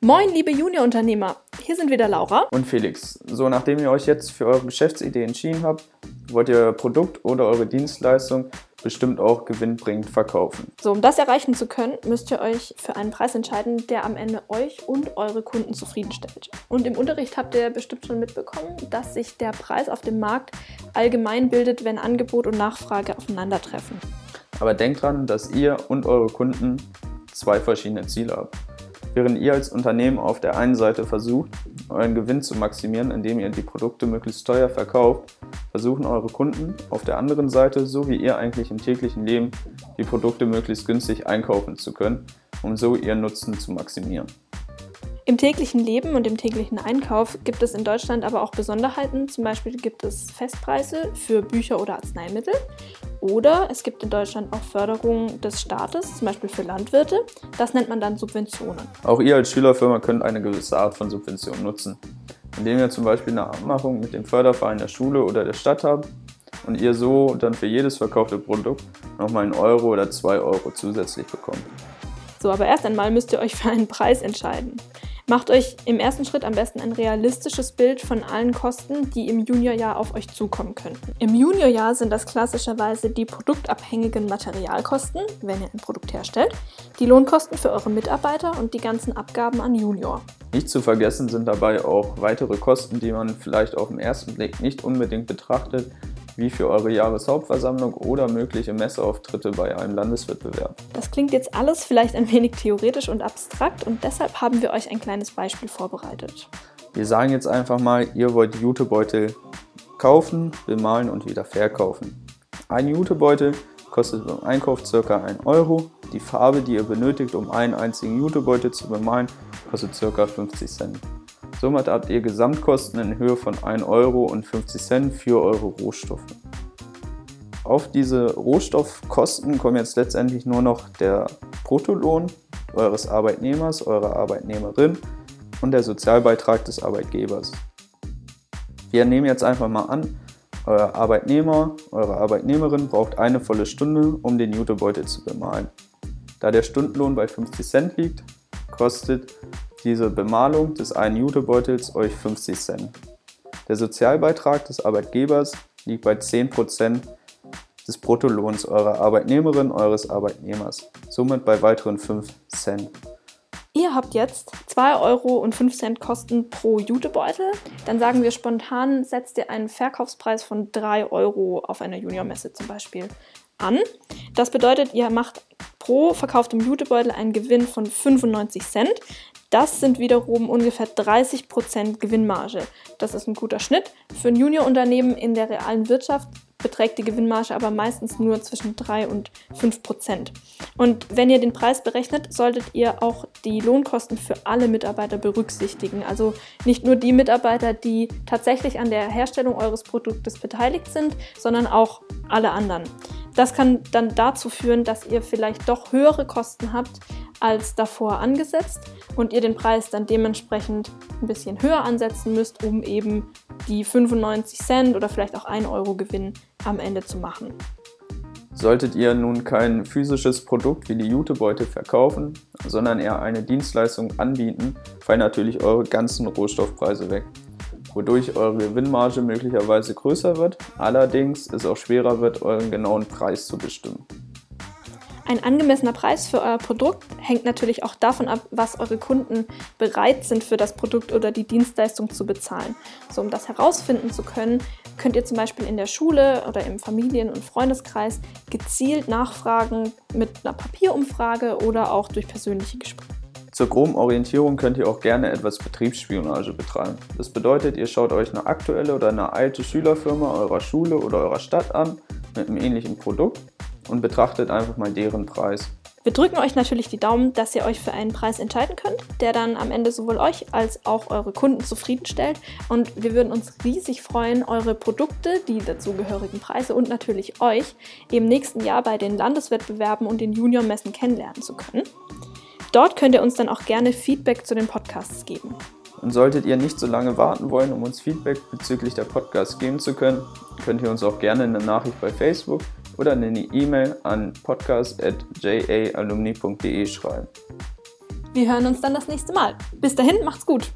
Moin, liebe Juniorunternehmer. Hier sind wieder Laura und Felix. So, nachdem ihr euch jetzt für eure Geschäftsidee entschieden habt, wollt ihr euer Produkt oder eure Dienstleistung bestimmt auch gewinnbringend verkaufen. So, um das erreichen zu können, müsst ihr euch für einen Preis entscheiden, der am Ende euch und eure Kunden zufriedenstellt. Und im Unterricht habt ihr bestimmt schon mitbekommen, dass sich der Preis auf dem Markt allgemein bildet, wenn Angebot und Nachfrage aufeinandertreffen. Aber denkt dran, dass ihr und eure Kunden zwei verschiedene Ziele habt. Während ihr als Unternehmen auf der einen Seite versucht, euren Gewinn zu maximieren, indem ihr die Produkte möglichst teuer verkauft, versuchen eure Kunden auf der anderen Seite, so wie ihr eigentlich im täglichen Leben, die Produkte möglichst günstig einkaufen zu können, um so ihren Nutzen zu maximieren. Im täglichen Leben und im täglichen Einkauf gibt es in Deutschland aber auch Besonderheiten. Zum Beispiel gibt es Festpreise für Bücher oder Arzneimittel. Oder es gibt in Deutschland auch Förderungen des Staates, zum Beispiel für Landwirte. Das nennt man dann Subventionen. Auch ihr als Schülerfirma könnt eine gewisse Art von Subvention nutzen. Indem ihr zum Beispiel eine Abmachung mit dem Förderverein der Schule oder der Stadt habt und ihr so dann für jedes verkaufte Produkt nochmal einen Euro oder zwei Euro zusätzlich bekommt. So, aber erst einmal müsst ihr euch für einen Preis entscheiden. Macht euch im ersten Schritt am besten ein realistisches Bild von allen Kosten, die im Juniorjahr auf euch zukommen könnten. Im Juniorjahr sind das klassischerweise die produktabhängigen Materialkosten, wenn ihr ein Produkt herstellt, die Lohnkosten für eure Mitarbeiter und die ganzen Abgaben an Junior. Nicht zu vergessen sind dabei auch weitere Kosten, die man vielleicht auf den ersten Blick nicht unbedingt betrachtet, wie für eure Jahreshauptversammlung oder mögliche Messeauftritte bei einem Landeswettbewerb. Das klingt jetzt alles vielleicht ein wenig theoretisch und abstrakt und deshalb haben wir euch ein kleines Beispiel vorbereitet. Wir sagen jetzt einfach mal, ihr wollt Jutebeutel kaufen, bemalen und wieder verkaufen. Ein Jutebeutel kostet beim Einkauf ca. 1 Euro. Die Farbe, die ihr benötigt, um einen einzigen Jutebeutel zu bemalen, kostet ca. 50 Cent. Somit habt ihr Gesamtkosten in Höhe von 1,50 Euro für eure Rohstoffe. Auf diese Rohstoffkosten kommt jetzt letztendlich nur noch der Bruttolohn eures Arbeitnehmers, eurer Arbeitnehmerin und der Sozialbeitrag des Arbeitgebers. Wir nehmen jetzt einfach mal an, euer Arbeitnehmer, eure Arbeitnehmerin braucht eine volle Stunde, um den Jutebeutel zu bemalen. Da der Stundenlohn bei 50 Cent liegt, kostet diese Bemalung des einen Jutebeutels euch 50 Cent. Der Sozialbeitrag des Arbeitgebers liegt bei 10% des Bruttolohns eurer Arbeitnehmerin, eures Arbeitnehmers, somit bei weiteren 5 Cent. Ihr habt jetzt 2 Euro und 5 Cent Kosten pro Jutebeutel. Dann sagen wir spontan, setzt ihr einen Verkaufspreis von 3 Euro auf einer Juniormesse zum Beispiel an. Das bedeutet, ihr macht pro verkauftem Jutebeutel einen Gewinn von 95 Cent. Das sind wiederum ungefähr 30% Gewinnmarge. Das ist ein guter Schnitt. Für ein Juniorunternehmen in der realen Wirtschaft beträgt die Gewinnmarge aber meistens nur zwischen 3 und 5 Prozent. Und wenn ihr den Preis berechnet, solltet ihr auch die Lohnkosten für alle Mitarbeiter berücksichtigen. Also nicht nur die Mitarbeiter, die tatsächlich an der Herstellung eures Produktes beteiligt sind, sondern auch alle anderen. Das kann dann dazu führen, dass ihr vielleicht doch höhere Kosten habt als davor angesetzt und ihr den Preis dann dementsprechend ein bisschen höher ansetzen müsst, um eben die 95 Cent oder vielleicht auch 1 Euro Gewinn am Ende zu machen. Solltet ihr nun kein physisches Produkt wie die Jutebeutel verkaufen, sondern eher eine Dienstleistung anbieten, fallen natürlich eure ganzen Rohstoffpreise weg wodurch eure Gewinnmarge möglicherweise größer wird, allerdings es auch schwerer wird, euren genauen Preis zu bestimmen. Ein angemessener Preis für euer Produkt hängt natürlich auch davon ab, was eure Kunden bereit sind für das Produkt oder die Dienstleistung zu bezahlen. So, um das herausfinden zu können, könnt ihr zum Beispiel in der Schule oder im Familien- und Freundeskreis gezielt nachfragen mit einer Papierumfrage oder auch durch persönliche Gespräche. Zur groben Orientierung könnt ihr auch gerne etwas Betriebsspionage betreiben. Das bedeutet, ihr schaut euch eine aktuelle oder eine alte Schülerfirma eurer Schule oder eurer Stadt an mit einem ähnlichen Produkt und betrachtet einfach mal deren Preis. Wir drücken euch natürlich die Daumen, dass ihr euch für einen Preis entscheiden könnt, der dann am Ende sowohl euch als auch eure Kunden zufriedenstellt. Und wir würden uns riesig freuen, eure Produkte, die dazugehörigen Preise und natürlich euch im nächsten Jahr bei den Landeswettbewerben und den Juniormessen kennenlernen zu können. Dort könnt ihr uns dann auch gerne Feedback zu den Podcasts geben. Und solltet ihr nicht so lange warten wollen, um uns Feedback bezüglich der Podcasts geben zu können, könnt ihr uns auch gerne eine Nachricht bei Facebook oder eine E-Mail an podcast.jaalumni.de schreiben. Wir hören uns dann das nächste Mal. Bis dahin, macht's gut.